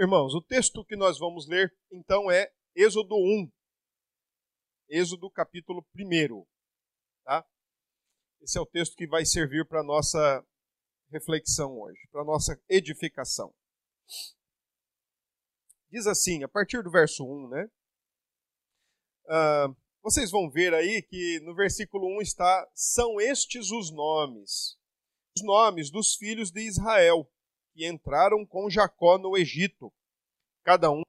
Irmãos, o texto que nós vamos ler então é Êxodo 1. Êxodo capítulo 1. Tá? Esse é o texto que vai servir para a nossa reflexão hoje, para a nossa edificação. Diz assim, a partir do verso 1, né? Uh, vocês vão ver aí que no versículo 1 está: são estes os nomes, os nomes dos filhos de Israel, que entraram com Jacó no Egito, cada um.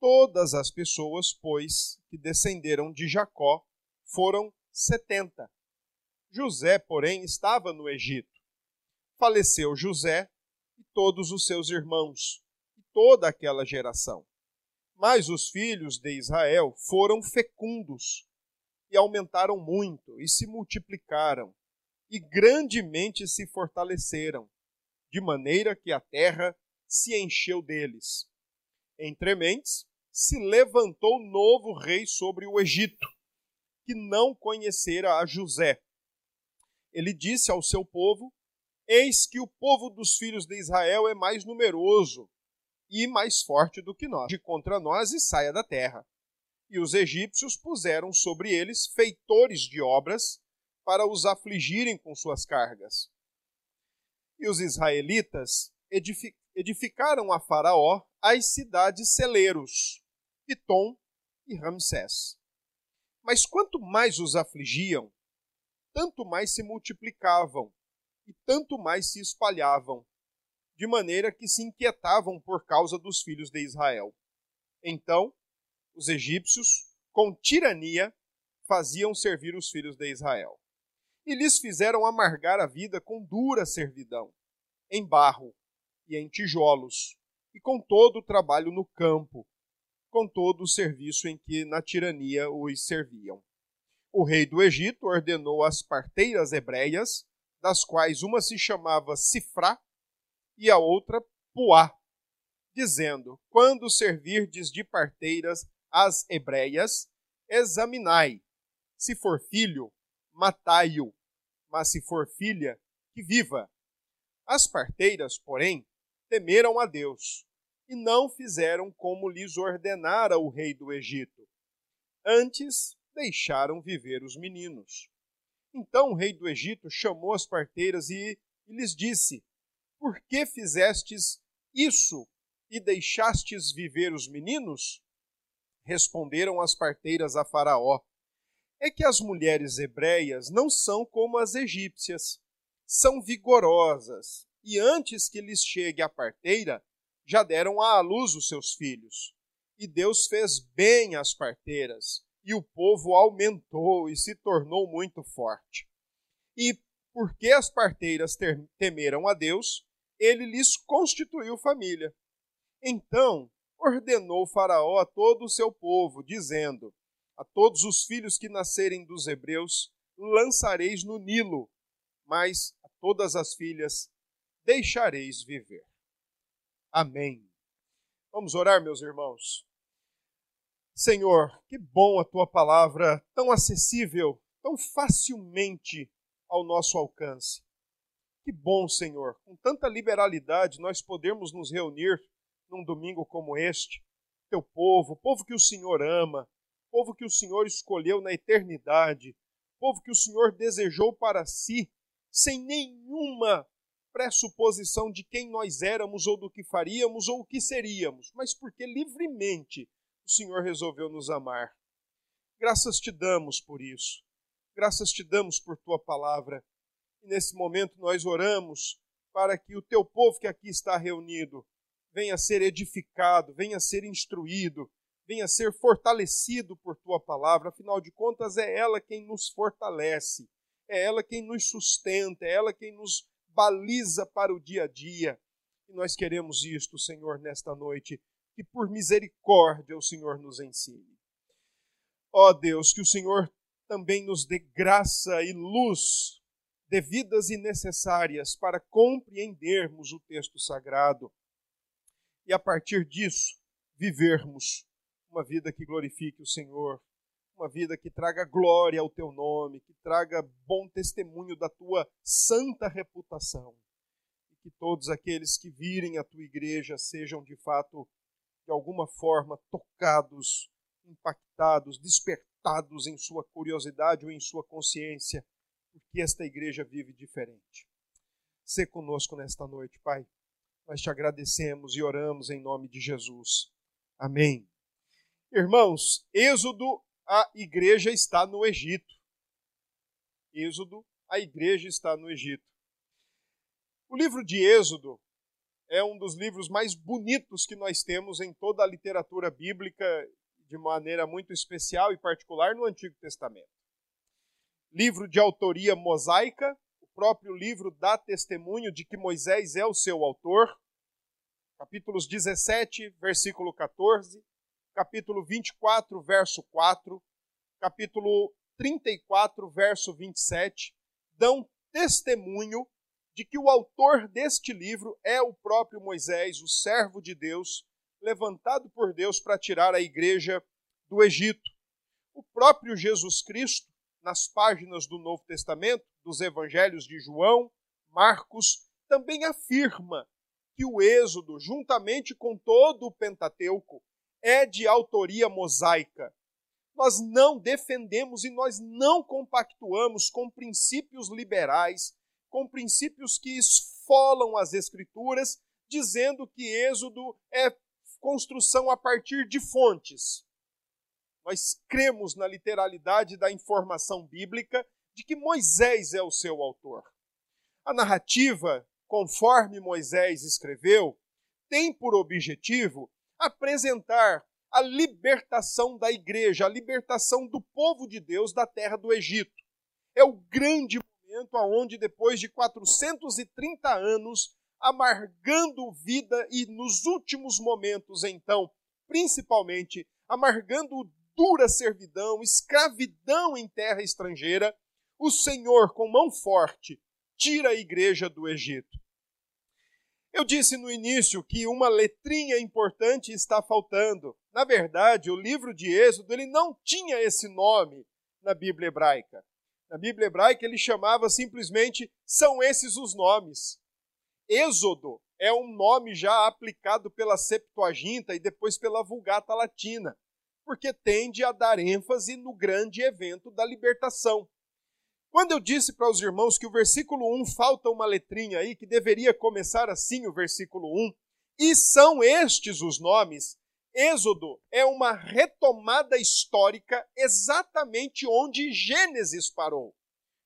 Todas as pessoas, pois, que descenderam de Jacó foram setenta. José, porém, estava no Egito. Faleceu José e todos os seus irmãos, e toda aquela geração. Mas os filhos de Israel foram fecundos e aumentaram muito e se multiplicaram e grandemente se fortaleceram, de maneira que a terra se encheu deles. Entre mentes, se levantou novo rei sobre o Egito, que não conhecera a José. Ele disse ao seu povo: Eis que o povo dos filhos de Israel é mais numeroso e mais forte do que nós, de contra nós e saia da terra. E os egípcios puseram sobre eles feitores de obras para os afligirem com suas cargas. E os israelitas edificaram a Faraó as cidades celeiros, Pitom e Ramsés. Mas quanto mais os afligiam, tanto mais se multiplicavam e tanto mais se espalhavam, de maneira que se inquietavam por causa dos filhos de Israel. Então, os egípcios, com tirania, faziam servir os filhos de Israel e lhes fizeram amargar a vida com dura servidão, em barro e em tijolos, e com todo o trabalho no campo, com todo o serviço em que na tirania os serviam. O rei do Egito ordenou as parteiras hebreias, das quais uma se chamava Sifrá e a outra Puá, dizendo: Quando servirdes de parteiras as hebreias, examinai. Se for filho, matai-o, mas se for filha, que viva. As parteiras, porém, temeram a Deus e não fizeram como lhes ordenara o rei do Egito. Antes, deixaram viver os meninos. Então o rei do Egito chamou as parteiras e, e lhes disse: Por que fizestes isso e deixastes viver os meninos? Responderam as parteiras a Faraó: é que as mulheres hebreias não são como as egípcias. São vigorosas e antes que lhes chegue a parteira, já deram à luz os seus filhos. E Deus fez bem às parteiras, e o povo aumentou e se tornou muito forte. E porque as parteiras temeram a Deus, ele lhes constituiu família. Então ordenou Faraó a todo o seu povo, dizendo: a todos os filhos que nascerem dos hebreus lançareis no Nilo, mas a todas as filhas deixareis viver. Amém. Vamos orar, meus irmãos. Senhor, que bom a tua palavra, tão acessível, tão facilmente ao nosso alcance. Que bom, Senhor, com tanta liberalidade nós podemos nos reunir num domingo como este, teu povo, povo que o Senhor ama, povo que o Senhor escolheu na eternidade, povo que o Senhor desejou para si, sem nenhuma pressuposição de quem nós éramos ou do que faríamos ou o que seríamos, mas porque livremente o Senhor resolveu nos amar. Graças te damos por isso. Graças te damos por tua palavra. E nesse momento nós oramos para que o teu povo que aqui está reunido venha ser edificado, venha ser instruído, venha ser fortalecido por tua palavra, afinal de contas é ela quem nos fortalece, é ela quem nos sustenta, é ela quem nos baliza para o dia a dia. E nós queremos isto, Senhor, nesta noite, que por misericórdia o Senhor nos ensine. Ó oh Deus, que o Senhor também nos dê graça e luz devidas e necessárias para compreendermos o texto sagrado e a partir disso vivermos uma vida que glorifique o Senhor, uma vida que traga glória ao teu nome, que traga bom testemunho da tua santa reputação. E que todos aqueles que virem a tua igreja sejam de fato, de alguma forma, tocados, impactados, despertados em sua curiosidade ou em sua consciência, porque esta igreja vive diferente. Se conosco nesta noite, Pai. Nós te agradecemos e oramos em nome de Jesus. Amém. Irmãos, Êxodo, a igreja está no Egito. Êxodo, a igreja está no Egito. O livro de Êxodo é um dos livros mais bonitos que nós temos em toda a literatura bíblica, de maneira muito especial e particular no Antigo Testamento. Livro de autoria mosaica, o próprio livro dá testemunho de que Moisés é o seu autor. Capítulos 17, versículo 14, capítulo 24, verso 4, capítulo 34, verso 27, dão testemunho de que o autor deste livro é o próprio Moisés, o servo de Deus, levantado por Deus para tirar a igreja do Egito. O próprio Jesus Cristo, nas páginas do Novo Testamento, dos evangelhos de João, Marcos, também afirma que o Êxodo, juntamente com todo o Pentateuco, é de autoria mosaica. Nós não defendemos e nós não compactuamos com princípios liberais com princípios que esfolam as Escrituras, dizendo que Êxodo é construção a partir de fontes. Nós cremos na literalidade da informação bíblica de que Moisés é o seu autor. A narrativa, conforme Moisés escreveu, tem por objetivo apresentar a libertação da igreja, a libertação do povo de Deus da terra do Egito. É o grande momento aonde depois de 430 anos, amargando vida e nos últimos momentos então, principalmente amargando dura servidão, escravidão em terra estrangeira, o Senhor com mão forte tira a igreja do Egito. Eu disse no início que uma letrinha importante está faltando. Na verdade, o livro de Êxodo ele não tinha esse nome na Bíblia hebraica. Na Bíblia hebraica ele chamava simplesmente são esses os nomes. Êxodo é um nome já aplicado pela Septuaginta e depois pela Vulgata Latina, porque tende a dar ênfase no grande evento da libertação. Quando eu disse para os irmãos que o versículo 1 falta uma letrinha aí, que deveria começar assim o versículo 1, e são estes os nomes, Êxodo é uma retomada histórica exatamente onde Gênesis parou.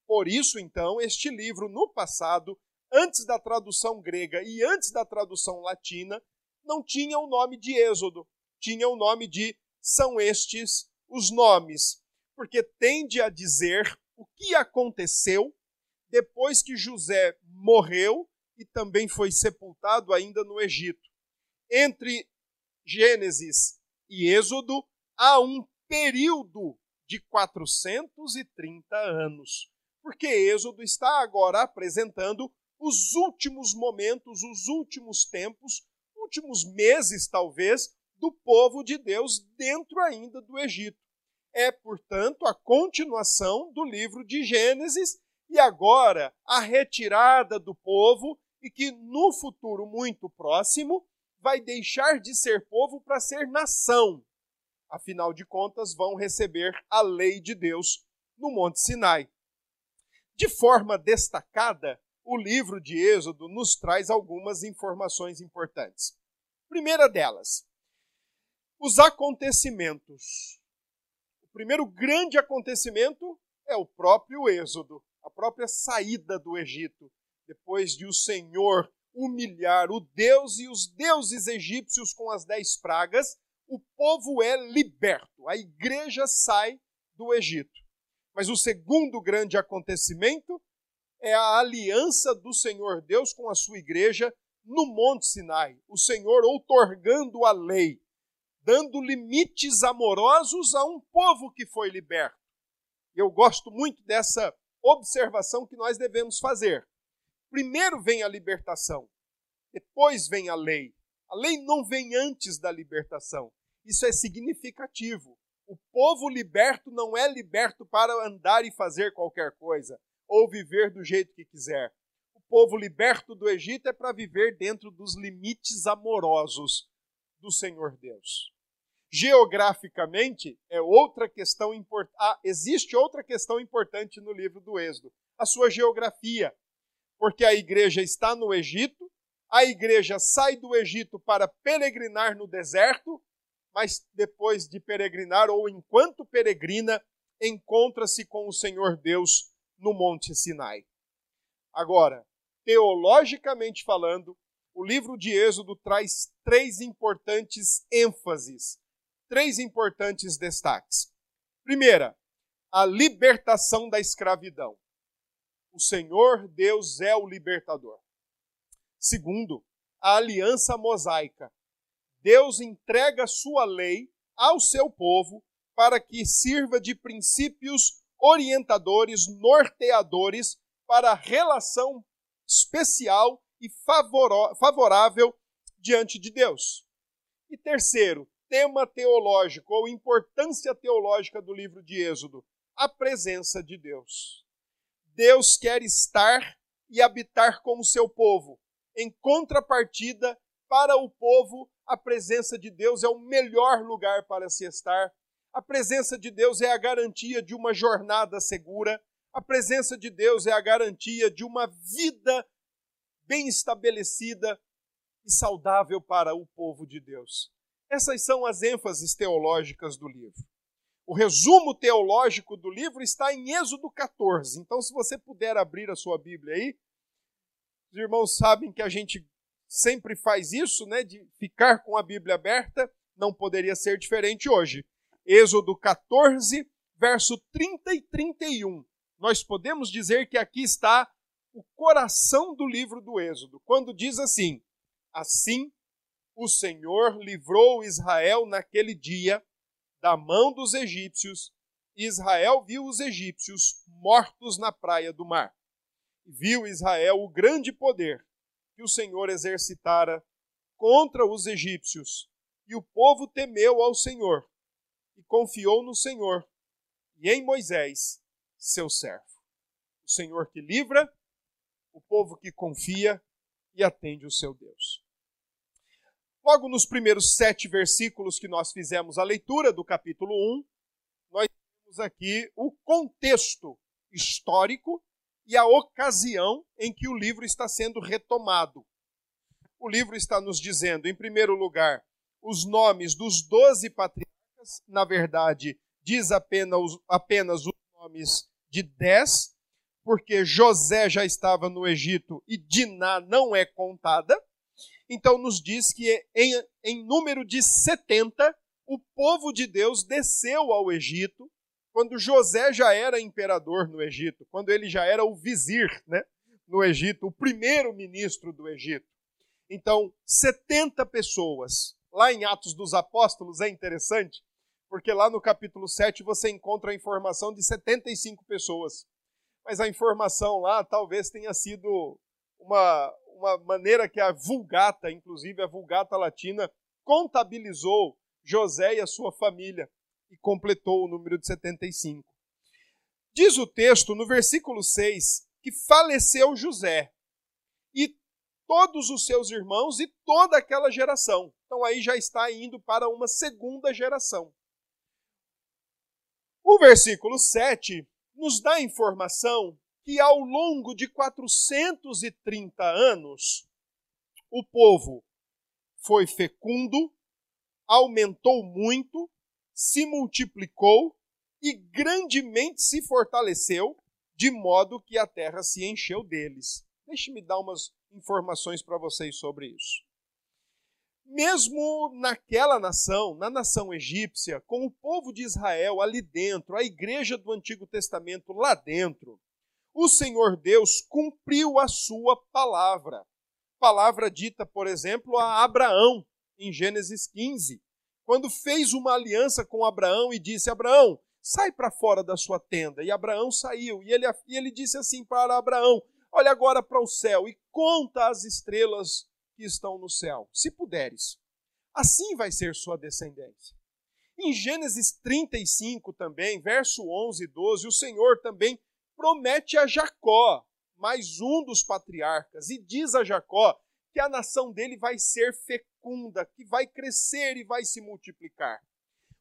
Por isso, então, este livro, no passado, antes da tradução grega e antes da tradução latina, não tinha o nome de Êxodo, tinha o nome de São Estes os Nomes, porque tende a dizer o que aconteceu depois que José morreu e também foi sepultado ainda no Egito. Entre Gênesis e Êxodo há um período de 430 anos, porque Êxodo está agora apresentando os últimos momentos, os últimos tempos, últimos meses talvez, do povo de Deus dentro ainda do Egito. É, portanto, a continuação do livro de Gênesis e agora a retirada do povo e que no futuro muito próximo vai deixar de ser povo para ser nação. Afinal de contas, vão receber a lei de Deus no Monte Sinai. De forma destacada, o livro de Êxodo nos traz algumas informações importantes. Primeira delas, os acontecimentos. Primeiro grande acontecimento é o próprio Êxodo, a própria saída do Egito, depois de o Senhor humilhar o Deus e os deuses egípcios com as dez pragas, o povo é liberto, a igreja sai do Egito. Mas o segundo grande acontecimento é a aliança do Senhor Deus com a sua igreja no Monte Sinai. O Senhor outorgando a lei, dando limites amorosos a um povo que foi liberto. Eu gosto muito dessa observação que nós devemos fazer. Primeiro vem a libertação, depois vem a lei. A lei não vem antes da libertação. Isso é significativo. O povo liberto não é liberto para andar e fazer qualquer coisa ou viver do jeito que quiser. O povo liberto do Egito é para viver dentro dos limites amorosos do Senhor Deus. Geograficamente, é outra questão importante. Ah, existe outra questão importante no livro do Êxodo: a sua geografia. Porque a igreja está no Egito, a igreja sai do Egito para peregrinar no deserto, mas depois de peregrinar, ou enquanto peregrina, encontra-se com o Senhor Deus no Monte Sinai. Agora, teologicamente falando, o livro de Êxodo traz três importantes ênfases, três importantes destaques. Primeira, a libertação da escravidão. O Senhor Deus é o libertador. Segundo, a aliança mosaica. Deus entrega sua lei ao seu povo para que sirva de princípios orientadores, norteadores para a relação especial e favorável diante de Deus. E terceiro, tema teológico ou importância teológica do livro de Êxodo, a presença de Deus. Deus quer estar e habitar com o seu povo. Em contrapartida, para o povo, a presença de Deus é o melhor lugar para se estar. A presença de Deus é a garantia de uma jornada segura. A presença de Deus é a garantia de uma vida bem estabelecida e saudável para o povo de Deus. Essas são as ênfases teológicas do livro. O resumo teológico do livro está em Êxodo 14. Então, se você puder abrir a sua Bíblia aí, os irmãos sabem que a gente sempre faz isso, né, de ficar com a Bíblia aberta, não poderia ser diferente hoje. Êxodo 14, verso 30 e 31. Nós podemos dizer que aqui está o coração do livro do Êxodo, quando diz assim: Assim o Senhor livrou Israel naquele dia da mão dos egípcios, Israel viu os egípcios mortos na praia do mar. Viu Israel o grande poder que o Senhor exercitara contra os egípcios, e o povo temeu ao Senhor e confiou no Senhor e em Moisés, seu servo. O Senhor que livra, o povo que confia e atende o seu Deus. Logo nos primeiros sete versículos que nós fizemos a leitura do capítulo 1, nós temos aqui o contexto histórico e a ocasião em que o livro está sendo retomado. O livro está nos dizendo, em primeiro lugar, os nomes dos doze patriarcas, na verdade, diz apenas, apenas os nomes de dez, porque José já estava no Egito e Diná não é contada. Então nos diz que em, em número de 70, o povo de Deus desceu ao Egito, quando José já era imperador no Egito, quando ele já era o vizir né, no Egito, o primeiro ministro do Egito. Então, 70 pessoas. Lá em Atos dos Apóstolos é interessante, porque lá no capítulo 7 você encontra a informação de 75 pessoas. Mas a informação lá talvez tenha sido uma, uma maneira que a Vulgata, inclusive a Vulgata Latina, contabilizou José e a sua família e completou o número de 75. Diz o texto no versículo 6 que faleceu José e todos os seus irmãos e toda aquela geração. Então aí já está indo para uma segunda geração. O versículo 7 nos dá informação que ao longo de 430 anos, o povo foi fecundo, aumentou muito, se multiplicou e grandemente se fortaleceu, de modo que a terra se encheu deles. Deixe-me dar umas informações para vocês sobre isso. Mesmo naquela nação, na nação egípcia, com o povo de Israel ali dentro, a igreja do Antigo Testamento lá dentro, o Senhor Deus cumpriu a sua palavra. Palavra dita, por exemplo, a Abraão, em Gênesis 15, quando fez uma aliança com Abraão e disse: Abraão, sai para fora da sua tenda. E Abraão saiu. E ele, e ele disse assim para Abraão: Olha agora para o céu e conta as estrelas que estão no céu, se puderes. Assim vai ser sua descendência. Em Gênesis 35 também, verso 11 e 12, o Senhor também promete a Jacó, mais um dos patriarcas, e diz a Jacó que a nação dele vai ser fecunda, que vai crescer e vai se multiplicar.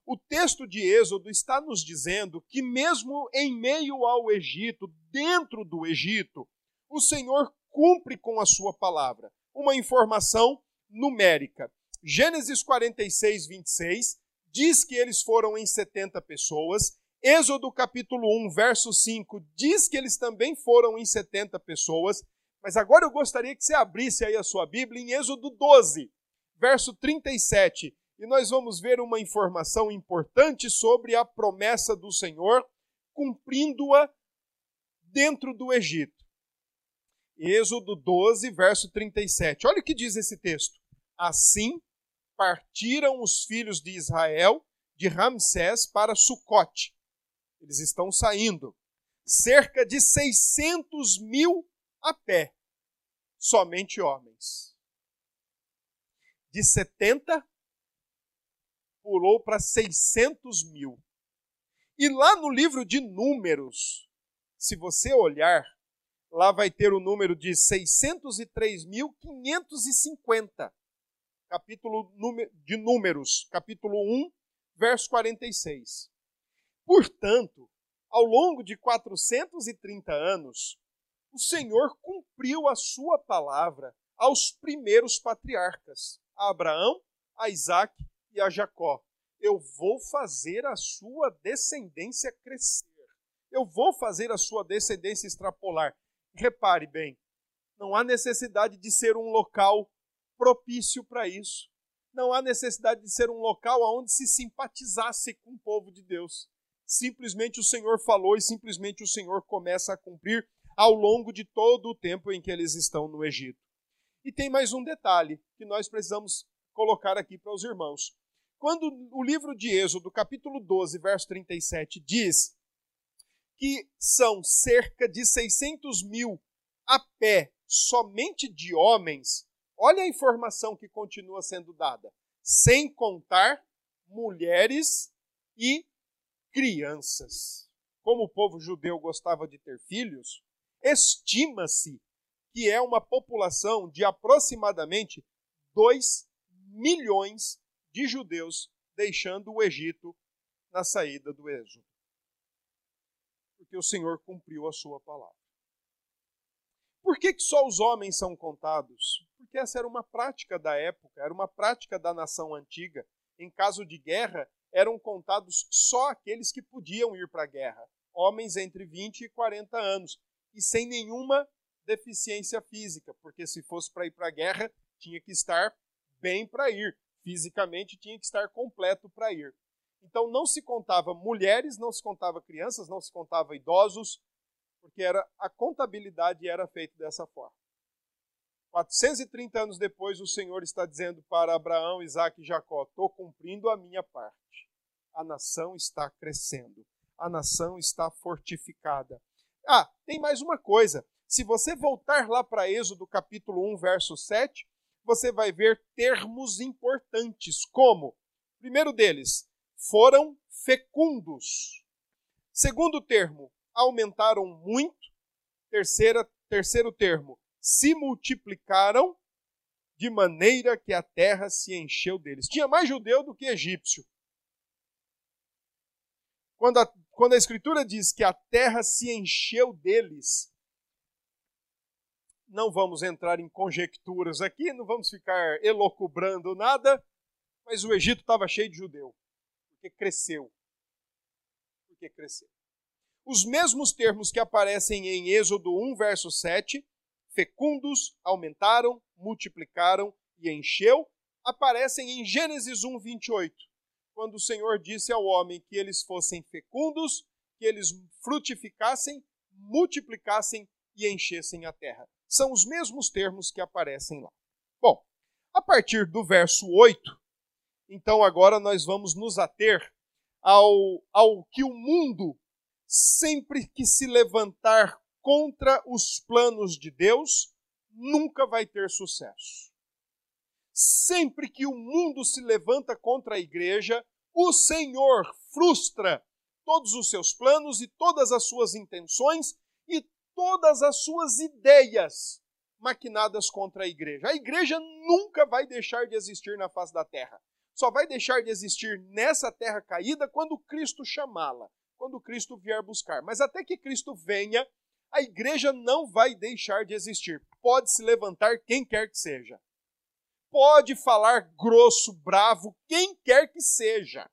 O texto de Êxodo está nos dizendo que, mesmo em meio ao Egito, dentro do Egito, o Senhor cumpre com a sua palavra. Uma informação numérica. Gênesis 46, 26 diz que eles foram em 70 pessoas. Êxodo capítulo 1, verso 5 diz que eles também foram em 70 pessoas. Mas agora eu gostaria que você abrisse aí a sua Bíblia em Êxodo 12, verso 37. E nós vamos ver uma informação importante sobre a promessa do Senhor, cumprindo-a dentro do Egito. Êxodo 12, verso 37. Olha o que diz esse texto. Assim partiram os filhos de Israel de Ramsés para Sucote. Eles estão saindo. Cerca de 600 mil a pé. Somente homens. De 70 pulou para 600 mil. E lá no livro de Números, se você olhar, lá vai ter o número de 603.550. Capítulo de Números, capítulo 1, verso 46. Portanto, ao longo de 430 anos, o Senhor cumpriu a sua palavra aos primeiros patriarcas, a Abraão, a Isaac e a Jacó. Eu vou fazer a sua descendência crescer. Eu vou fazer a sua descendência extrapolar. Repare bem, não há necessidade de ser um local propício para isso. Não há necessidade de ser um local onde se simpatizasse com o povo de Deus. Simplesmente o Senhor falou e simplesmente o Senhor começa a cumprir ao longo de todo o tempo em que eles estão no Egito. E tem mais um detalhe que nós precisamos colocar aqui para os irmãos. Quando o livro de Êxodo, capítulo 12, verso 37, diz que são cerca de 600 mil a pé, somente de homens, olha a informação que continua sendo dada, sem contar mulheres e crianças. Como o povo judeu gostava de ter filhos, estima-se que é uma população de aproximadamente 2 milhões de judeus deixando o Egito na saída do Êxodo porque o Senhor cumpriu a sua palavra. Por que, que só os homens são contados? Porque essa era uma prática da época, era uma prática da nação antiga. Em caso de guerra, eram contados só aqueles que podiam ir para a guerra, homens entre 20 e 40 anos, e sem nenhuma deficiência física, porque se fosse para ir para a guerra, tinha que estar bem para ir, fisicamente tinha que estar completo para ir. Então não se contava mulheres, não se contava crianças, não se contava idosos, porque era a contabilidade era feita dessa forma. 430 anos depois, o Senhor está dizendo para Abraão, Isaac e Jacó: estou cumprindo a minha parte. A nação está crescendo, a nação está fortificada. Ah, tem mais uma coisa. Se você voltar lá para Êxodo capítulo 1, verso 7, você vai ver termos importantes, como, primeiro deles, foram fecundos. Segundo termo, aumentaram muito. Terceira, terceiro termo, se multiplicaram de maneira que a terra se encheu deles. Tinha mais judeu do que egípcio. Quando a, quando a Escritura diz que a terra se encheu deles, não vamos entrar em conjecturas aqui, não vamos ficar elocubrando nada, mas o Egito estava cheio de judeu porque cresceu. Porque cresceu. Os mesmos termos que aparecem em Êxodo 1, verso 7, fecundos, aumentaram, multiplicaram e encheu, aparecem em Gênesis 1, 28, quando o Senhor disse ao homem que eles fossem fecundos, que eles frutificassem, multiplicassem e enchessem a terra. São os mesmos termos que aparecem lá. Bom, a partir do verso 8, então agora nós vamos nos ater ao, ao que o mundo, sempre que se levantar contra os planos de Deus, nunca vai ter sucesso. Sempre que o mundo se levanta contra a igreja, o Senhor frustra todos os seus planos e todas as suas intenções, e todas as suas ideias maquinadas contra a igreja. A igreja nunca vai deixar de existir na face da terra. Só vai deixar de existir nessa terra caída quando Cristo chamá-la, quando Cristo vier buscar. Mas até que Cristo venha, a igreja não vai deixar de existir. Pode se levantar quem quer que seja. Pode falar grosso, bravo, quem quer que seja.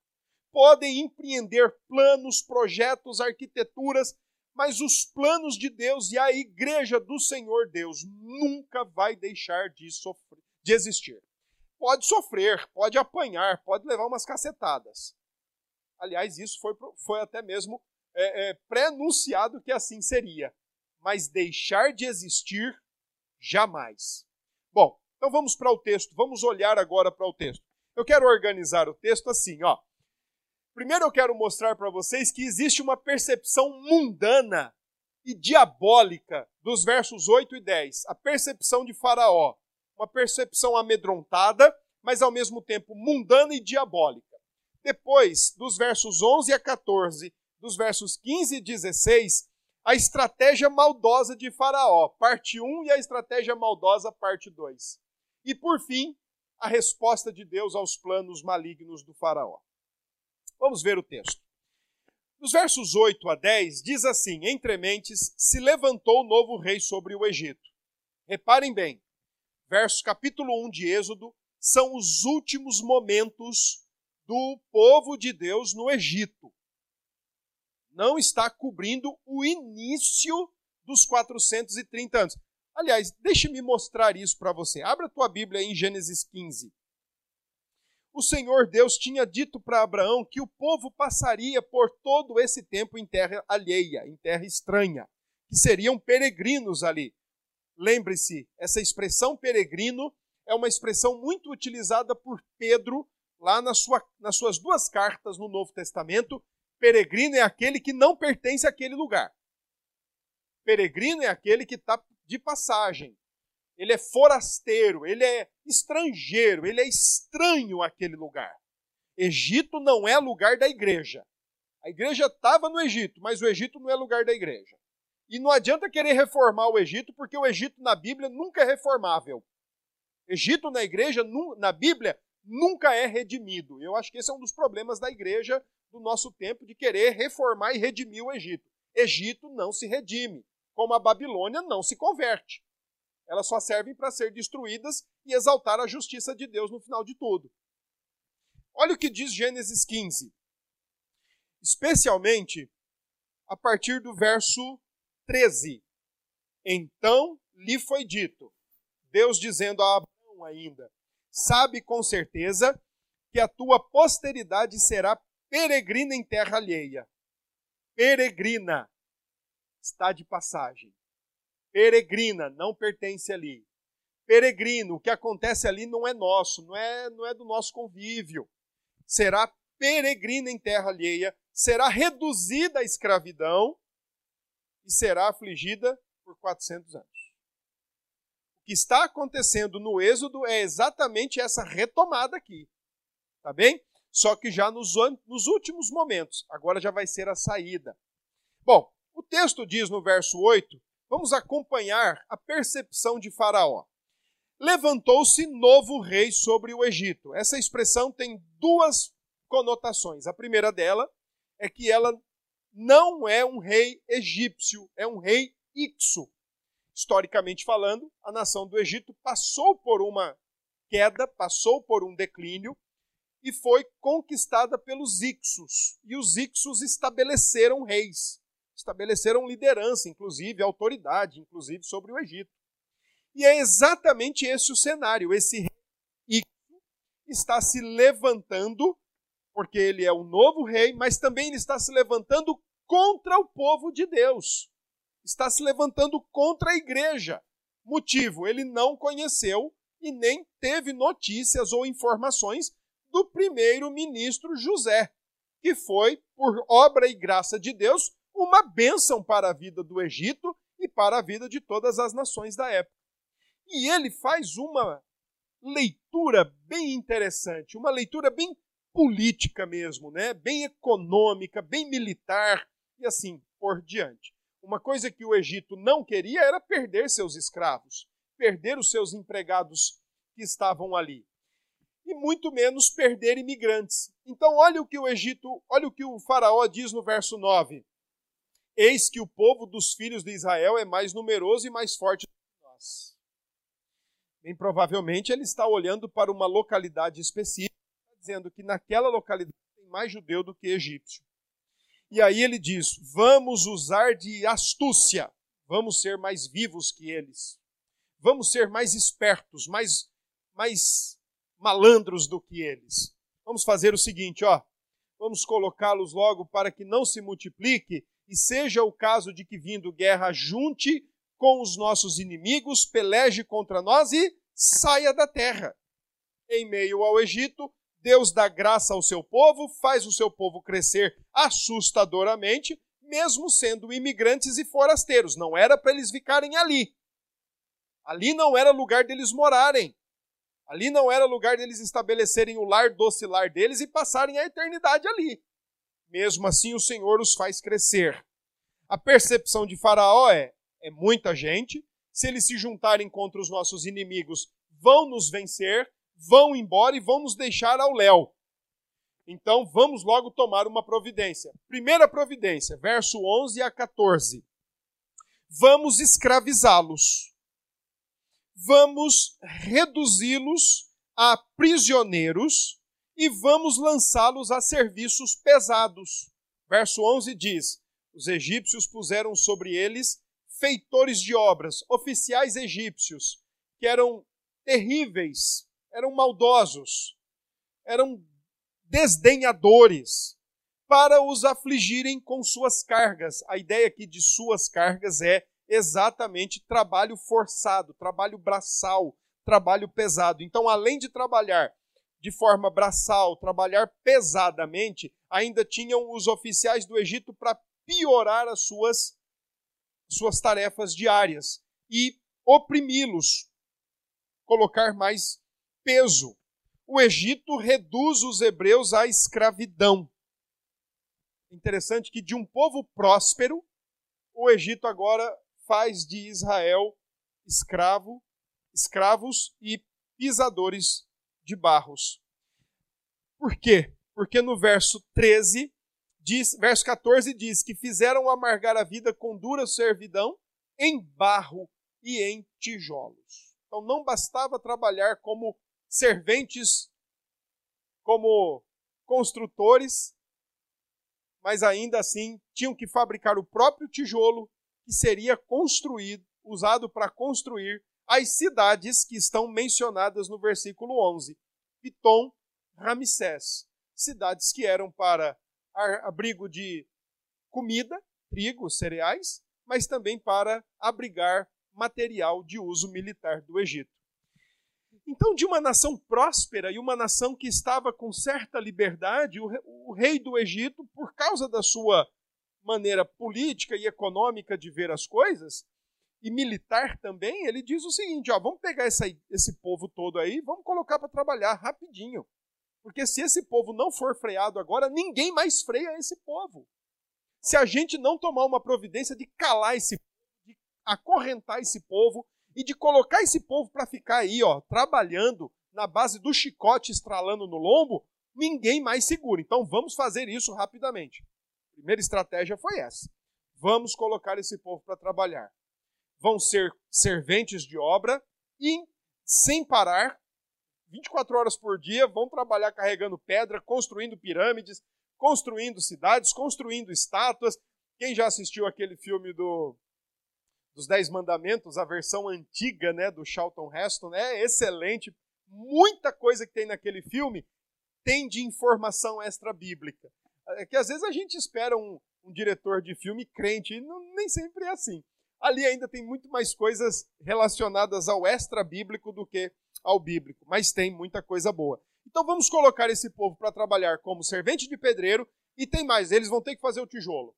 Podem empreender planos, projetos, arquiteturas, mas os planos de Deus e a igreja do Senhor Deus nunca vai deixar de, sofrer, de existir. Pode sofrer, pode apanhar, pode levar umas cacetadas. Aliás, isso foi, foi até mesmo é, é, que assim seria. Mas deixar de existir, jamais. Bom, então vamos para o texto, vamos olhar agora para o texto. Eu quero organizar o texto assim, ó. Primeiro eu quero mostrar para vocês que existe uma percepção mundana e diabólica dos versos 8 e 10. A percepção de Faraó. Uma percepção amedrontada, mas ao mesmo tempo mundana e diabólica. Depois, dos versos 11 a 14, dos versos 15 e 16, a estratégia maldosa de Faraó, parte 1, e a estratégia maldosa, parte 2. E por fim, a resposta de Deus aos planos malignos do Faraó. Vamos ver o texto. Nos versos 8 a 10, diz assim: Entre mentes se levantou o novo rei sobre o Egito. Reparem bem, versos capítulo 1 de Êxodo são os últimos momentos do povo de Deus no Egito. Não está cobrindo o início dos 430 anos. Aliás, deixe-me mostrar isso para você. Abra a tua Bíblia em Gênesis 15 o Senhor Deus tinha dito para Abraão que o povo passaria por todo esse tempo em terra alheia, em terra estranha, que seriam peregrinos ali. Lembre-se, essa expressão peregrino é uma expressão muito utilizada por Pedro lá na sua, nas suas duas cartas no Novo Testamento. Peregrino é aquele que não pertence àquele lugar. Peregrino é aquele que está de passagem ele é forasteiro, ele é estrangeiro, ele é estranho àquele lugar. Egito não é lugar da igreja. A igreja estava no Egito, mas o Egito não é lugar da igreja. E não adianta querer reformar o Egito, porque o Egito na Bíblia nunca é reformável. Egito na igreja, na Bíblia, nunca é redimido. Eu acho que esse é um dos problemas da igreja do nosso tempo, de querer reformar e redimir o Egito. Egito não se redime, como a Babilônia não se converte. Elas só servem para ser destruídas e exaltar a justiça de Deus no final de tudo. Olha o que diz Gênesis 15. Especialmente a partir do verso 13. Então lhe foi dito, Deus dizendo a Abraão ainda: Sabe com certeza que a tua posteridade será peregrina em terra alheia. Peregrina está de passagem. Peregrina, não pertence ali. Peregrino, o que acontece ali não é nosso, não é, não é do nosso convívio. Será peregrina em terra alheia, será reduzida à escravidão e será afligida por 400 anos. O que está acontecendo no Êxodo é exatamente essa retomada aqui. Tá bem? Só que já nos, nos últimos momentos. Agora já vai ser a saída. Bom, o texto diz no verso 8 Vamos acompanhar a percepção de Faraó. Levantou-se novo rei sobre o Egito. Essa expressão tem duas conotações. A primeira dela é que ela não é um rei egípcio, é um rei ixo. Historicamente falando, a nação do Egito passou por uma queda, passou por um declínio e foi conquistada pelos ixos. E os ixos estabeleceram reis estabeleceram liderança, inclusive autoridade, inclusive sobre o Egito. E é exatamente esse o cenário. Esse rei está se levantando, porque ele é o novo rei, mas também ele está se levantando contra o povo de Deus. Está se levantando contra a igreja. Motivo: ele não conheceu e nem teve notícias ou informações do primeiro ministro José, que foi, por obra e graça de Deus, uma bênção para a vida do Egito e para a vida de todas as nações da época. E ele faz uma leitura bem interessante, uma leitura bem política mesmo, né? bem econômica, bem militar e assim por diante. Uma coisa que o Egito não queria era perder seus escravos, perder os seus empregados que estavam ali. E muito menos perder imigrantes. Então, olha o que o Egito, olha o que o Faraó diz no verso 9: Eis que o povo dos filhos de Israel é mais numeroso e mais forte do que nós. Bem provavelmente ele está olhando para uma localidade específica, dizendo que naquela localidade tem mais judeu do que egípcio. E aí ele diz: vamos usar de astúcia, vamos ser mais vivos que eles, vamos ser mais espertos, mais, mais malandros do que eles. Vamos fazer o seguinte, ó, vamos colocá-los logo para que não se multiplique e seja o caso de que vindo guerra junte com os nossos inimigos, peleje contra nós e saia da terra. Em meio ao Egito, Deus dá graça ao seu povo, faz o seu povo crescer assustadoramente, mesmo sendo imigrantes e forasteiros. Não era para eles ficarem ali. Ali não era lugar deles morarem. Ali não era lugar deles estabelecerem o lar docilar deles e passarem a eternidade ali. Mesmo assim, o Senhor os faz crescer. A percepção de Faraó é: é muita gente. Se eles se juntarem contra os nossos inimigos, vão nos vencer, vão embora e vão nos deixar ao léu. Então vamos logo tomar uma providência. Primeira providência, verso 11 a 14. Vamos escravizá-los. Vamos reduzi-los a prisioneiros e vamos lançá-los a serviços pesados. Verso 11 diz: Os egípcios puseram sobre eles feitores de obras, oficiais egípcios, que eram terríveis, eram maldosos, eram desdenhadores, para os afligirem com suas cargas. A ideia aqui de suas cargas é exatamente trabalho forçado, trabalho braçal, trabalho pesado. Então, além de trabalhar de forma braçal, trabalhar pesadamente, ainda tinham os oficiais do Egito para piorar as suas, suas tarefas diárias e oprimi-los, colocar mais peso. O Egito reduz os hebreus à escravidão. Interessante que de um povo próspero, o Egito agora faz de Israel escravo, escravos e pisadores de barros. Por quê? Porque no verso 13, diz, verso 14 diz que fizeram amargar a vida com dura servidão em barro e em tijolos. Então não bastava trabalhar como serventes, como construtores, mas ainda assim tinham que fabricar o próprio tijolo que seria construído, usado para construir as cidades que estão mencionadas no versículo 11: Pitom, Ramsés, cidades que eram para abrigo de comida, trigo, cereais, mas também para abrigar material de uso militar do Egito. Então, de uma nação próspera e uma nação que estava com certa liberdade, o, rei do Egito, por causa da sua maneira política e econômica de ver as coisas, e militar também, ele diz o seguinte: ó, vamos pegar essa, esse povo todo aí, vamos colocar para trabalhar rapidinho. Porque se esse povo não for freado agora, ninguém mais freia esse povo. Se a gente não tomar uma providência de calar esse povo, de acorrentar esse povo e de colocar esse povo para ficar aí, ó, trabalhando na base do chicote estralando no lombo, ninguém mais segura. Então vamos fazer isso rapidamente. Primeira estratégia foi essa. Vamos colocar esse povo para trabalhar vão ser serventes de obra e, sem parar, 24 horas por dia, vão trabalhar carregando pedra, construindo pirâmides, construindo cidades, construindo estátuas. Quem já assistiu aquele filme do, dos Dez Mandamentos, a versão antiga né, do Charlton Heston, é excelente. Muita coisa que tem naquele filme tem de informação extra-bíblica. É que às vezes a gente espera um, um diretor de filme crente, e não, nem sempre é assim ali ainda tem muito mais coisas relacionadas ao extra-bíblico do que ao bíblico, mas tem muita coisa boa. Então vamos colocar esse povo para trabalhar como servente de pedreiro e tem mais, eles vão ter que fazer o tijolo.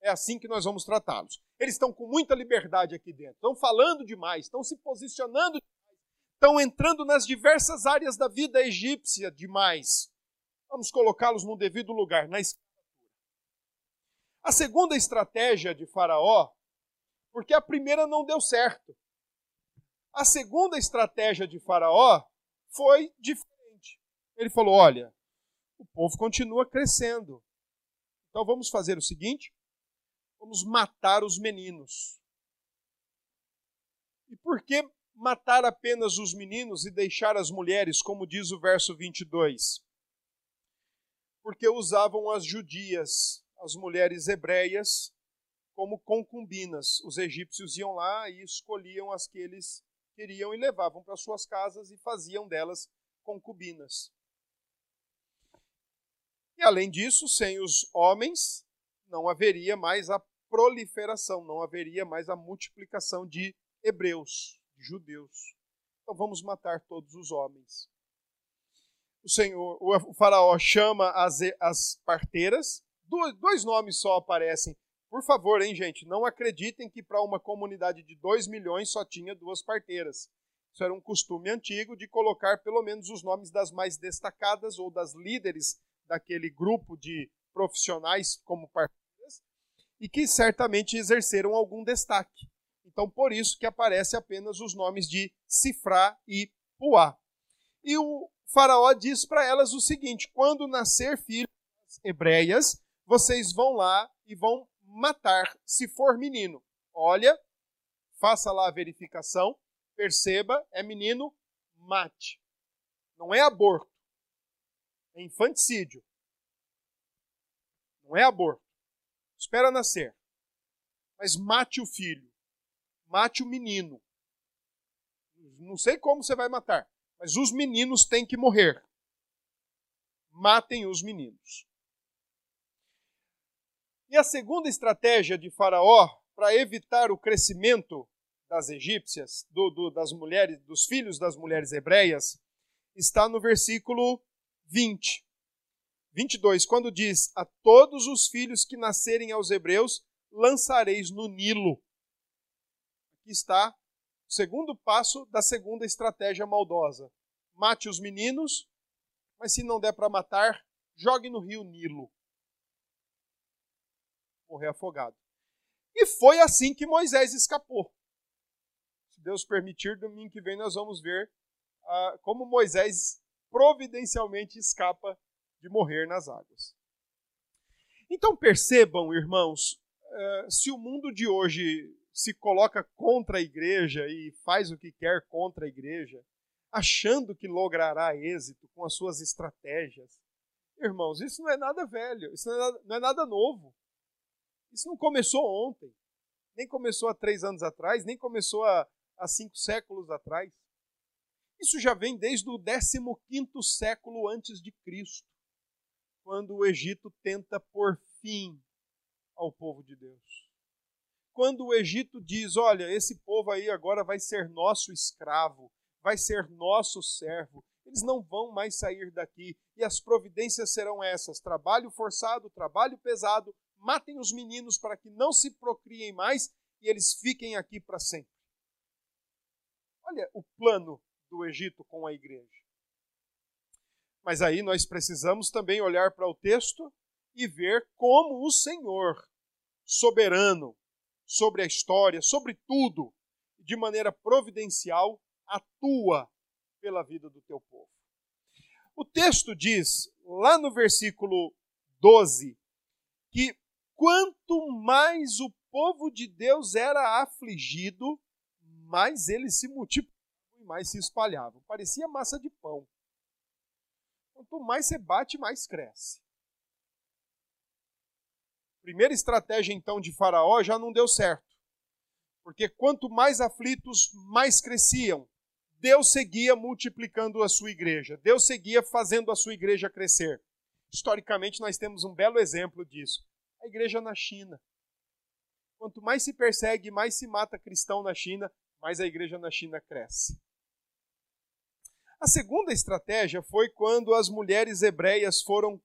É assim que nós vamos tratá-los. Eles estão com muita liberdade aqui dentro, estão falando demais, estão se posicionando demais, estão entrando nas diversas áreas da vida egípcia demais. Vamos colocá-los no devido lugar, na escravatura. A segunda estratégia de Faraó, porque a primeira não deu certo. A segunda estratégia de Faraó foi diferente. Ele falou: olha, o povo continua crescendo. Então vamos fazer o seguinte: vamos matar os meninos. E por que matar apenas os meninos e deixar as mulheres, como diz o verso 22? Porque usavam as judias, as mulheres hebreias, como concubinas. Os egípcios iam lá e escolhiam as que eles queriam e levavam para suas casas e faziam delas concubinas. E além disso, sem os homens, não haveria mais a proliferação, não haveria mais a multiplicação de hebreus, de judeus. Então vamos matar todos os homens. O Senhor, o faraó chama as, as parteiras, dois, dois nomes só aparecem. Por favor, hein, gente, não acreditem que para uma comunidade de 2 milhões só tinha duas parteiras. Isso era um costume antigo de colocar pelo menos os nomes das mais destacadas ou das líderes daquele grupo de profissionais como parteiras e que certamente exerceram algum destaque. Então, por isso que aparece apenas os nomes de Sifrá e Puá. E o faraó diz para elas o seguinte: quando nascer filhos hebreias, vocês vão lá e vão matar, se for menino. Olha, faça lá a verificação, perceba, é menino, mate. Não é aborto, é infanticídio. Não é aborto. Espera nascer. Mas mate o filho mate o menino. Não sei como você vai matar, mas os meninos têm que morrer. Matem os meninos. E a segunda estratégia de Faraó para evitar o crescimento das egípcias, do, do, das mulheres, dos filhos das mulheres hebreias, está no versículo 20. 22, quando diz: A todos os filhos que nascerem aos hebreus lançareis no Nilo que está segundo passo da segunda estratégia maldosa. Mate os meninos, mas se não der para matar, jogue no rio Nilo. Morrer afogado. E foi assim que Moisés escapou. Se Deus permitir, domingo que vem nós vamos ver ah, como Moisés providencialmente escapa de morrer nas águas. Então percebam, irmãos, eh, se o mundo de hoje se coloca contra a igreja e faz o que quer contra a igreja, achando que logrará êxito com as suas estratégias. Irmãos, isso não é nada velho, isso não é nada, não é nada novo. Isso não começou ontem, nem começou há três anos atrás, nem começou há, há cinco séculos atrás. Isso já vem desde o 15 século antes de Cristo, quando o Egito tenta por fim ao povo de Deus quando o Egito diz: olha, esse povo aí agora vai ser nosso escravo, vai ser nosso servo, eles não vão mais sair daqui, e as providências serão essas: trabalho forçado, trabalho pesado, matem os meninos para que não se procriem mais e eles fiquem aqui para sempre. Olha o plano do Egito com a igreja. Mas aí nós precisamos também olhar para o texto e ver como o Senhor, soberano, sobre a história, sobre tudo, de maneira providencial, atua pela vida do teu povo. O texto diz, lá no versículo 12, que quanto mais o povo de Deus era afligido, mais eles se multiplicavam e mais se espalhavam. Parecia massa de pão. Quanto mais você bate, mais cresce. Primeira estratégia então de Faraó já não deu certo. Porque quanto mais aflitos, mais cresciam. Deus seguia multiplicando a sua igreja. Deus seguia fazendo a sua igreja crescer. Historicamente, nós temos um belo exemplo disso. A igreja na China. Quanto mais se persegue, mais se mata cristão na China, mais a igreja na China cresce. A segunda estratégia foi quando as mulheres hebreias foram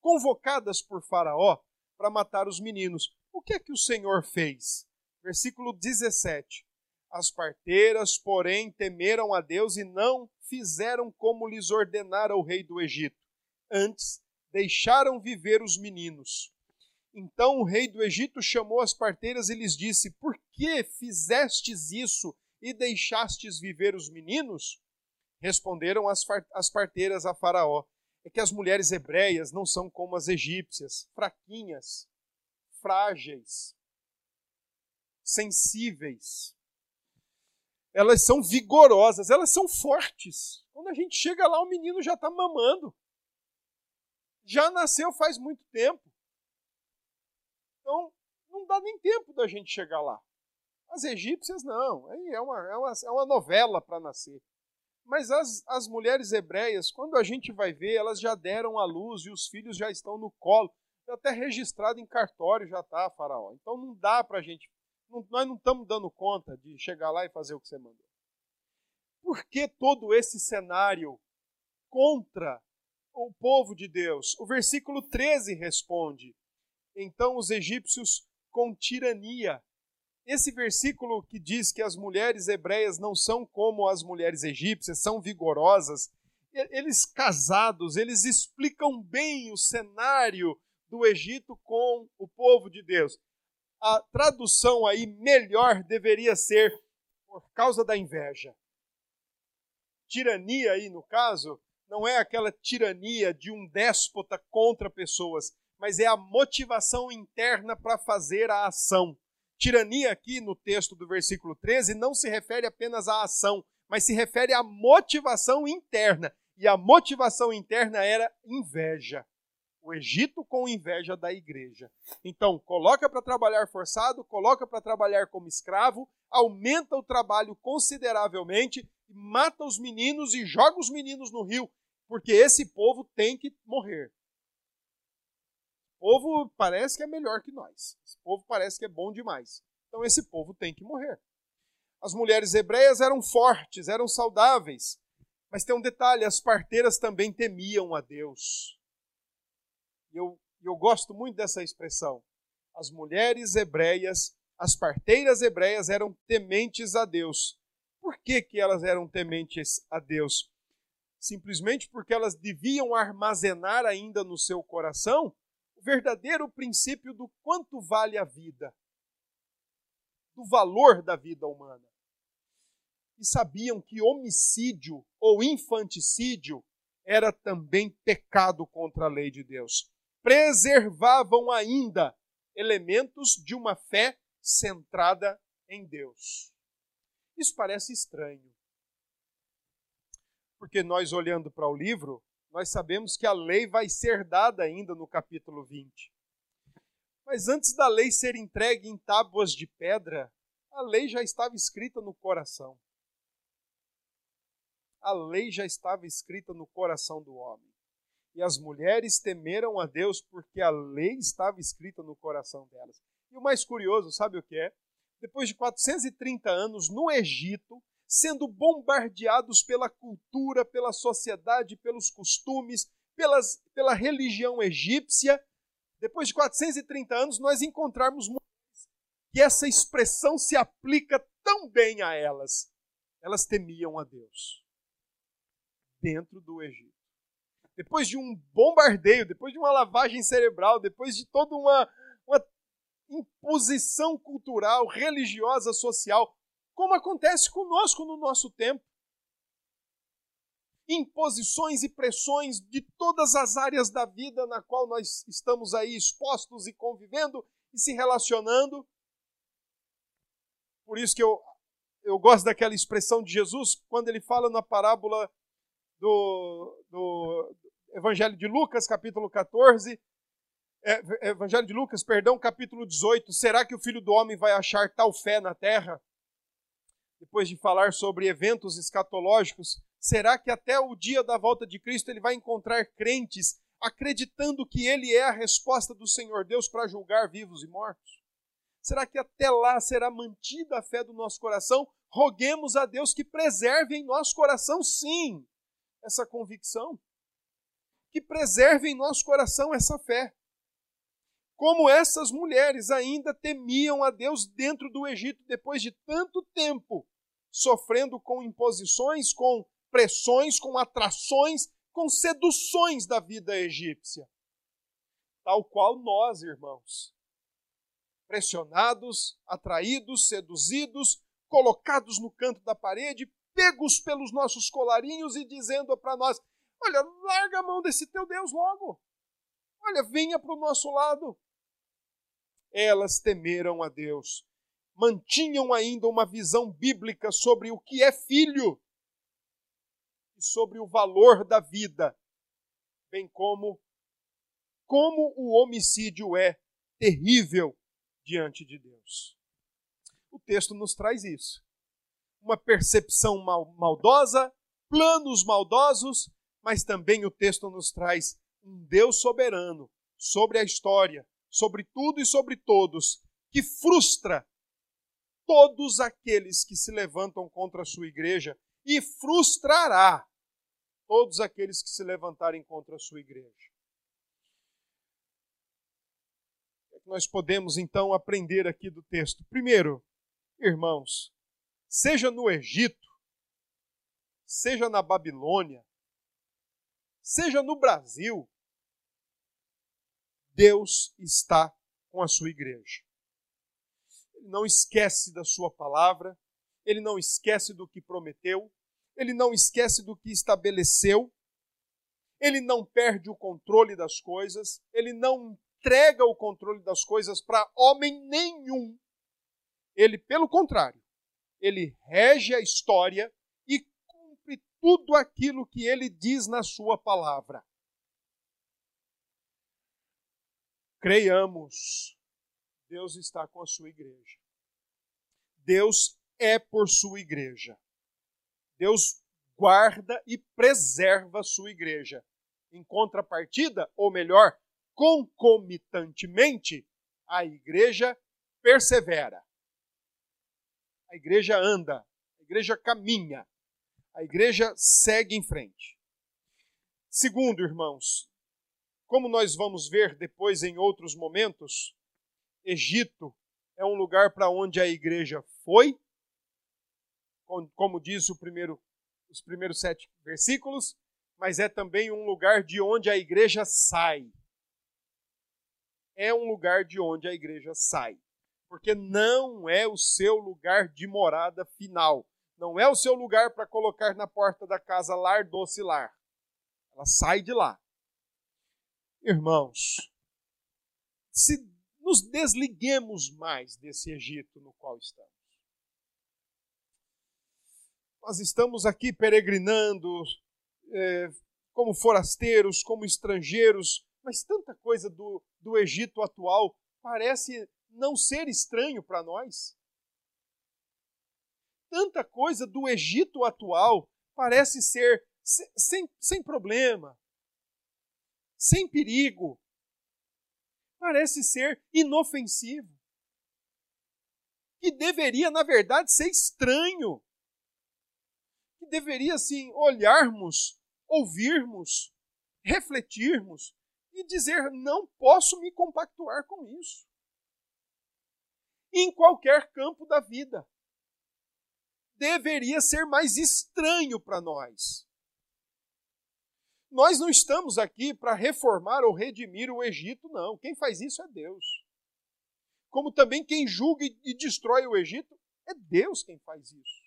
convocadas por Faraó para matar os meninos. O que é que o Senhor fez? Versículo 17. As parteiras, porém, temeram a Deus e não fizeram como lhes ordenara o rei do Egito. Antes, deixaram viver os meninos. Então o rei do Egito chamou as parteiras e lhes disse: Por que fizestes isso e deixastes viver os meninos? Responderam as, as parteiras a Faraó: É que as mulheres hebreias não são como as egípcias, fraquinhas, frágeis, sensíveis. Elas são vigorosas, elas são fortes. Quando a gente chega lá, o menino já está mamando. Já nasceu faz muito tempo. Então, não dá nem tempo da gente chegar lá. As egípcias, não. É uma, é uma, é uma novela para nascer. Mas as, as mulheres hebreias, quando a gente vai ver, elas já deram a luz e os filhos já estão no colo. Até registrado em cartório já está, Faraó. Então não dá para a gente. Não, nós não estamos dando conta de chegar lá e fazer o que você mandou. Por que todo esse cenário contra o povo de Deus? O versículo 13 responde: então os egípcios com tirania. Esse versículo que diz que as mulheres hebreias não são como as mulheres egípcias, são vigorosas, eles casados, eles explicam bem o cenário do Egito com o povo de Deus. A tradução aí melhor deveria ser por causa da inveja. Tirania aí, no caso, não é aquela tirania de um déspota contra pessoas, mas é a motivação interna para fazer a ação. Tirania aqui no texto do versículo 13 não se refere apenas à ação, mas se refere à motivação interna. E a motivação interna era inveja. O Egito com inveja da igreja. Então, coloca para trabalhar forçado, coloca para trabalhar como escravo, aumenta o trabalho consideravelmente, mata os meninos e joga os meninos no rio, porque esse povo tem que morrer povo parece que é melhor que nós. Esse povo parece que é bom demais. Então esse povo tem que morrer. As mulheres hebreias eram fortes, eram saudáveis. Mas tem um detalhe: as parteiras também temiam a Deus. E eu, eu gosto muito dessa expressão. As mulheres hebreias, as parteiras hebreias eram tementes a Deus. Por que, que elas eram tementes a Deus? Simplesmente porque elas deviam armazenar ainda no seu coração verdadeiro princípio do quanto vale a vida, do valor da vida humana. E sabiam que homicídio ou infanticídio era também pecado contra a lei de Deus. Preservavam ainda elementos de uma fé centrada em Deus. Isso parece estranho. Porque nós, olhando para o livro, nós sabemos que a lei vai ser dada ainda no capítulo 20. Mas antes da lei ser entregue em tábuas de pedra, a lei já estava escrita no coração. A lei já estava escrita no coração do homem. E as mulheres temeram a Deus porque a lei estava escrita no coração delas. E o mais curioso, sabe o que é? Depois de 430 anos no Egito, sendo bombardeados pela cultura, pela sociedade, pelos costumes, pelas, pela religião egípcia. Depois de 430 anos, nós encontrarmos que essa expressão se aplica tão bem a elas. Elas temiam a Deus dentro do Egito. Depois de um bombardeio, depois de uma lavagem cerebral, depois de toda uma, uma imposição cultural, religiosa, social, como acontece conosco no nosso tempo. Imposições e pressões de todas as áreas da vida na qual nós estamos aí expostos e convivendo e se relacionando. Por isso que eu, eu gosto daquela expressão de Jesus quando ele fala na parábola do, do Evangelho de Lucas, capítulo 14, é, Evangelho de Lucas, perdão, capítulo 18. Será que o filho do homem vai achar tal fé na terra? Depois de falar sobre eventos escatológicos, será que até o dia da volta de Cristo ele vai encontrar crentes acreditando que ele é a resposta do Senhor Deus para julgar vivos e mortos? Será que até lá será mantida a fé do nosso coração? Roguemos a Deus que preserve em nosso coração, sim, essa convicção. Que preserve em nosso coração essa fé. Como essas mulheres ainda temiam a Deus dentro do Egito depois de tanto tempo, sofrendo com imposições, com pressões, com atrações, com seduções da vida egípcia. tal qual nós, irmãos. Pressionados, atraídos, seduzidos, colocados no canto da parede, pegos pelos nossos colarinhos e dizendo para nós: Olha, larga a mão desse teu Deus logo. Olha, venha para o nosso lado. Elas temeram a Deus, mantinham ainda uma visão bíblica sobre o que é filho e sobre o valor da vida, bem como como o homicídio é terrível diante de Deus. O texto nos traz isso. Uma percepção mal, maldosa, planos maldosos, mas também o texto nos traz um Deus soberano sobre a história, sobre tudo e sobre todos, que frustra todos aqueles que se levantam contra a sua igreja e frustrará todos aqueles que se levantarem contra a sua igreja. O que nós podemos então aprender aqui do texto? Primeiro, irmãos, seja no Egito, seja na Babilônia, seja no Brasil, Deus está com a sua igreja. Ele não esquece da sua palavra, ele não esquece do que prometeu, ele não esquece do que estabeleceu, ele não perde o controle das coisas, ele não entrega o controle das coisas para homem nenhum. Ele, pelo contrário, ele rege a história e cumpre tudo aquilo que ele diz na sua palavra. Creiamos, Deus está com a sua igreja. Deus é por sua igreja. Deus guarda e preserva a sua igreja. Em contrapartida, ou melhor, concomitantemente, a igreja persevera. A igreja anda, a igreja caminha, a igreja segue em frente. Segundo, irmãos, como nós vamos ver depois em outros momentos, Egito é um lugar para onde a igreja foi, como diz primeiro, os primeiros sete versículos, mas é também um lugar de onde a igreja sai. É um lugar de onde a igreja sai. Porque não é o seu lugar de morada final. Não é o seu lugar para colocar na porta da casa lar doce lar. Ela sai de lá irmãos, se nos desliguemos mais desse Egito no qual estamos. Nós estamos aqui peregrinando, é, como forasteiros, como estrangeiros, mas tanta coisa do, do Egito atual parece não ser estranho para nós. Tanta coisa do Egito atual parece ser sem, sem problema, sem perigo. Parece ser inofensivo. Que deveria, na verdade, ser estranho. Que deveria, assim, olharmos, ouvirmos, refletirmos e dizer: não posso me compactuar com isso. Em qualquer campo da vida. Deveria ser mais estranho para nós. Nós não estamos aqui para reformar ou redimir o Egito, não. Quem faz isso é Deus. Como também quem julga e destrói o Egito, é Deus quem faz isso.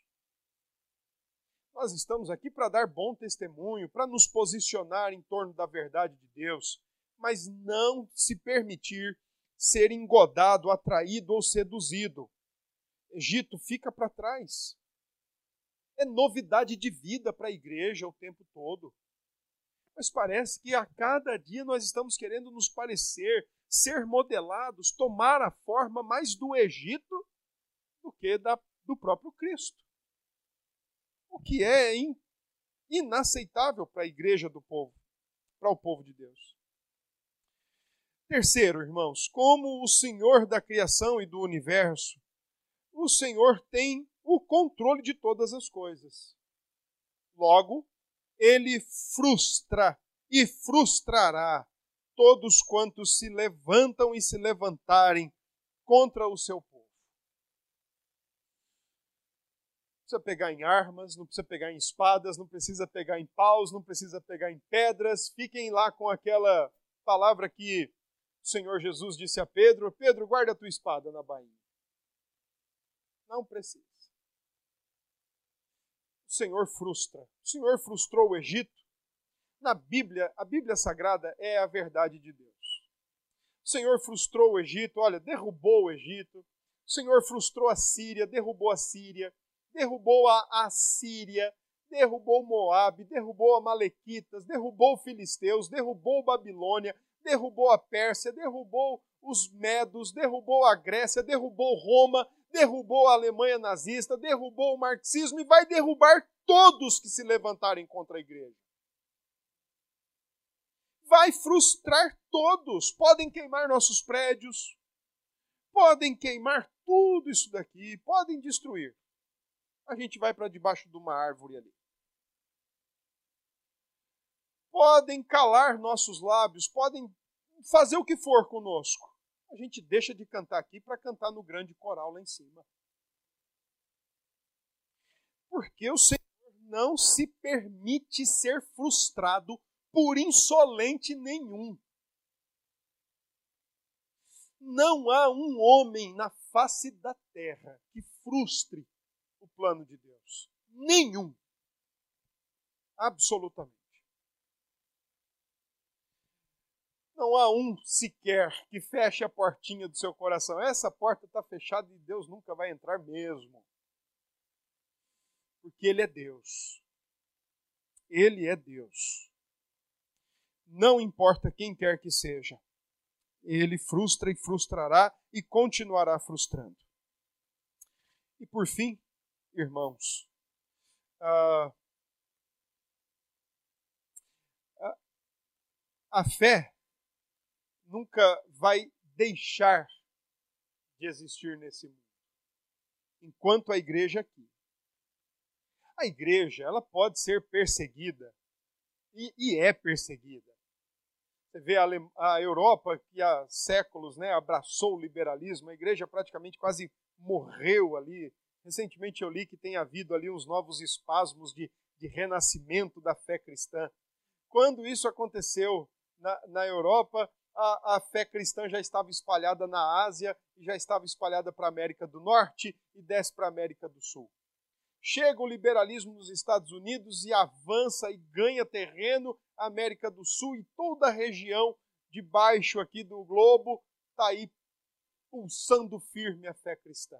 Nós estamos aqui para dar bom testemunho, para nos posicionar em torno da verdade de Deus, mas não se permitir ser engodado, atraído ou seduzido. Egito fica para trás. É novidade de vida para a igreja o tempo todo. Mas parece que a cada dia nós estamos querendo nos parecer, ser modelados, tomar a forma mais do Egito do que da, do próprio Cristo. O que é in, inaceitável para a igreja do povo, para o povo de Deus. Terceiro, irmãos, como o Senhor da criação e do universo, o Senhor tem o controle de todas as coisas. Logo, ele frustra e frustrará todos quantos se levantam e se levantarem contra o seu povo. Não precisa pegar em armas, não precisa pegar em espadas, não precisa pegar em paus, não precisa pegar em pedras. Fiquem lá com aquela palavra que O Senhor Jesus disse a Pedro: Pedro, guarda a tua espada na bainha. Não precisa. O Senhor frustra. O Senhor frustrou o Egito. Na Bíblia, a Bíblia Sagrada é a verdade de Deus. O Senhor frustrou o Egito, olha, derrubou o Egito. O Senhor frustrou a Síria, derrubou a Síria, derrubou a Assíria, derrubou Moabe, derrubou Amalequitas, derrubou Filisteus, derrubou Babilônia, derrubou a Pérsia, derrubou os Medos, derrubou a Grécia, derrubou Roma, derrubou a Alemanha nazista, derrubou o marxismo e vai derrubar todos que se levantarem contra a igreja. Vai frustrar todos. Podem queimar nossos prédios, podem queimar tudo isso daqui, podem destruir. A gente vai para debaixo de uma árvore ali podem calar nossos lábios, podem fazer o que for conosco. A gente deixa de cantar aqui para cantar no grande coral lá em cima. Porque o Senhor não se permite ser frustrado por insolente nenhum. Não há um homem na face da terra que frustre o plano de Deus. Nenhum. Absolutamente. Não há um sequer que feche a portinha do seu coração. Essa porta está fechada e Deus nunca vai entrar mesmo. Porque Ele é Deus. Ele é Deus. Não importa quem quer que seja. Ele frustra e frustrará e continuará frustrando. E por fim, irmãos, a, a, a fé nunca vai deixar de existir nesse mundo. Enquanto a igreja aqui. A igreja, ela pode ser perseguida e, e é perseguida. Você vê a, a, Europa que há séculos né, abraçou o liberalismo, a igreja praticamente quase morreu ali. Recentemente eu li que tem havido ali uns novos espasmos de, de renascimento da fé cristã. Quando isso aconteceu na, na Europa, a, a fé cristã já estava espalhada na Ásia e já estava espalhada para a América do Norte e desce para a América do Sul. Chega o liberalismo nos Estados Unidos e avança e ganha terreno a América do Sul e toda a região de baixo aqui do globo está aí pulsando firme a fé cristã.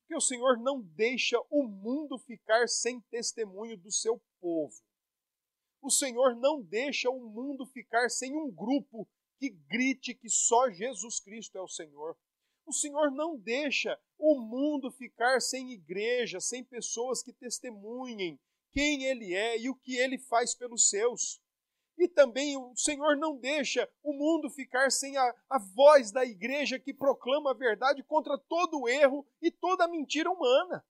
Porque o Senhor não deixa o mundo ficar sem testemunho do seu povo. O Senhor não deixa o mundo ficar sem um grupo que grite que só Jesus Cristo é o Senhor. O Senhor não deixa o mundo ficar sem igreja, sem pessoas que testemunhem quem Ele é e o que Ele faz pelos seus. E também o Senhor não deixa o mundo ficar sem a, a voz da igreja que proclama a verdade contra todo o erro e toda a mentira humana.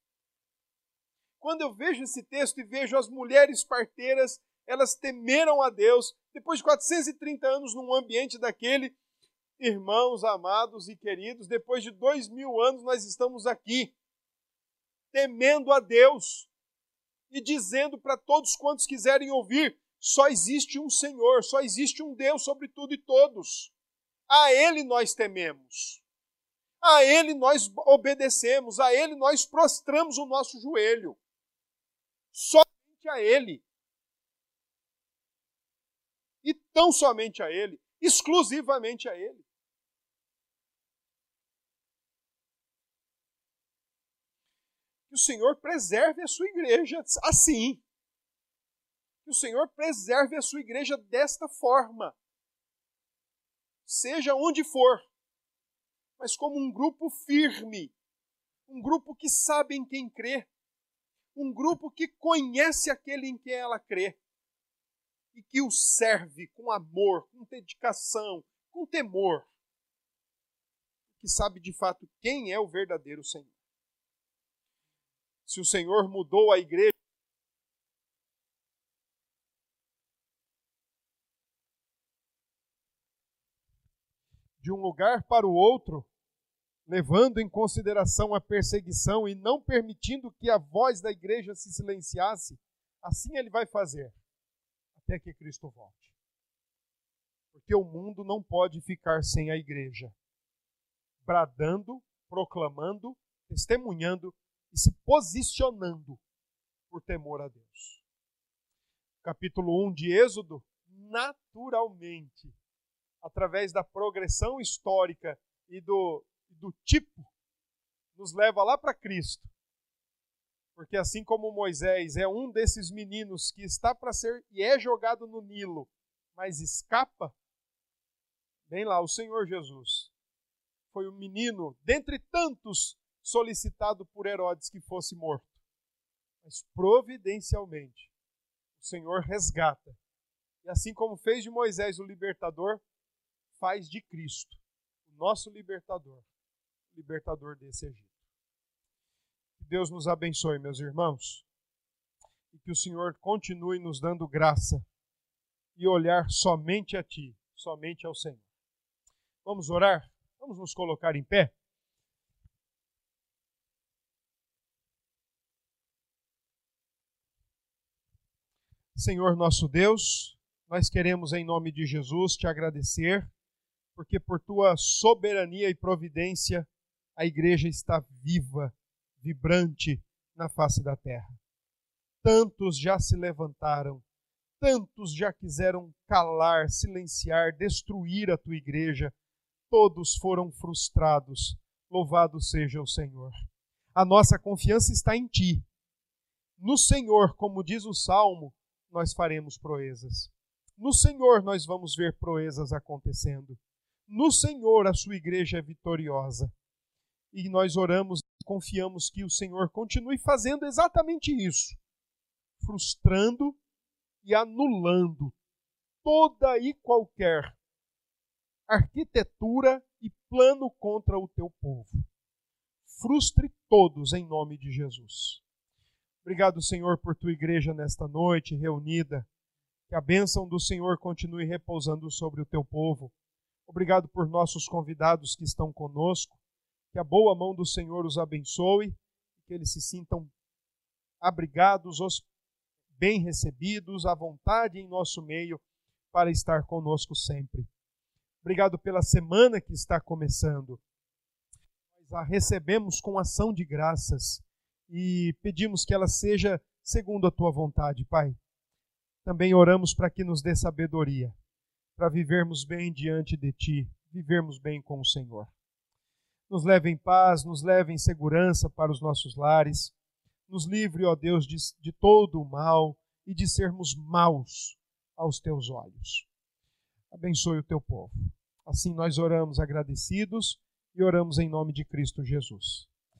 Quando eu vejo esse texto e vejo as mulheres parteiras elas temeram a Deus. Depois de 430 anos num ambiente daquele, irmãos amados e queridos, depois de dois mil anos nós estamos aqui, temendo a Deus e dizendo para todos quantos quiserem ouvir: só existe um Senhor, só existe um Deus sobre tudo e todos. A Ele nós tememos, a Ele nós obedecemos, a Ele nós prostramos o nosso joelho. Somente a Ele tão somente a Ele, exclusivamente a Ele. Que o Senhor preserve a sua igreja assim. Que o Senhor preserve a sua igreja desta forma. Seja onde for, mas como um grupo firme, um grupo que sabe em quem crê, um grupo que conhece aquele em quem ela crê e que o serve com amor, com dedicação, com temor, que sabe de fato quem é o verdadeiro Senhor. Se o Senhor mudou a igreja, de um lugar para o outro, levando em consideração a perseguição e não permitindo que a voz da igreja se silenciasse, assim ele vai fazer até que Cristo volte. porque o mundo não pode ficar sem a igreja, bradando, proclamando, testemunhando e se posicionando por temor a Deus. Capítulo 1 de Êxodo, naturalmente, através da progressão histórica e do, do tipo, nos leva lá para Cristo. Porque assim como Moisés é um desses meninos que está para ser e é jogado no Nilo, mas escapa, bem lá, o Senhor Jesus foi o menino, dentre tantos, solicitado por Herodes que fosse morto. Mas providencialmente, o Senhor resgata. E assim como fez de Moisés o libertador, faz de Cristo o nosso libertador, libertador desse Egito. Deus nos abençoe, meus irmãos, e que o Senhor continue nos dando graça e olhar somente a Ti, somente ao Senhor. Vamos orar? Vamos nos colocar em pé? Senhor nosso Deus, nós queremos em nome de Jesus te agradecer, porque por tua soberania e providência a igreja está viva, vibrante na face da terra. Tantos já se levantaram, tantos já quiseram calar, silenciar, destruir a tua igreja, todos foram frustrados. Louvado seja o Senhor. A nossa confiança está em ti. No Senhor, como diz o salmo, nós faremos proezas. No Senhor nós vamos ver proezas acontecendo. No Senhor a sua igreja é vitoriosa. E nós oramos confiamos que o Senhor continue fazendo exatamente isso, frustrando e anulando toda e qualquer arquitetura e plano contra o teu povo. Frustre todos em nome de Jesus. Obrigado, Senhor, por tua igreja nesta noite reunida. Que a bênção do Senhor continue repousando sobre o teu povo. Obrigado por nossos convidados que estão conosco. Que a boa mão do Senhor os abençoe. Que eles se sintam abrigados, bem recebidos, à vontade em nosso meio para estar conosco sempre. Obrigado pela semana que está começando. Nós a recebemos com ação de graças e pedimos que ela seja segundo a tua vontade, Pai. Também oramos para que nos dê sabedoria, para vivermos bem diante de ti, vivermos bem com o Senhor. Nos leve em paz, nos leve em segurança para os nossos lares, nos livre, ó Deus, de, de todo o mal e de sermos maus aos teus olhos. Abençoe o teu povo. Assim nós oramos agradecidos e oramos em nome de Cristo Jesus.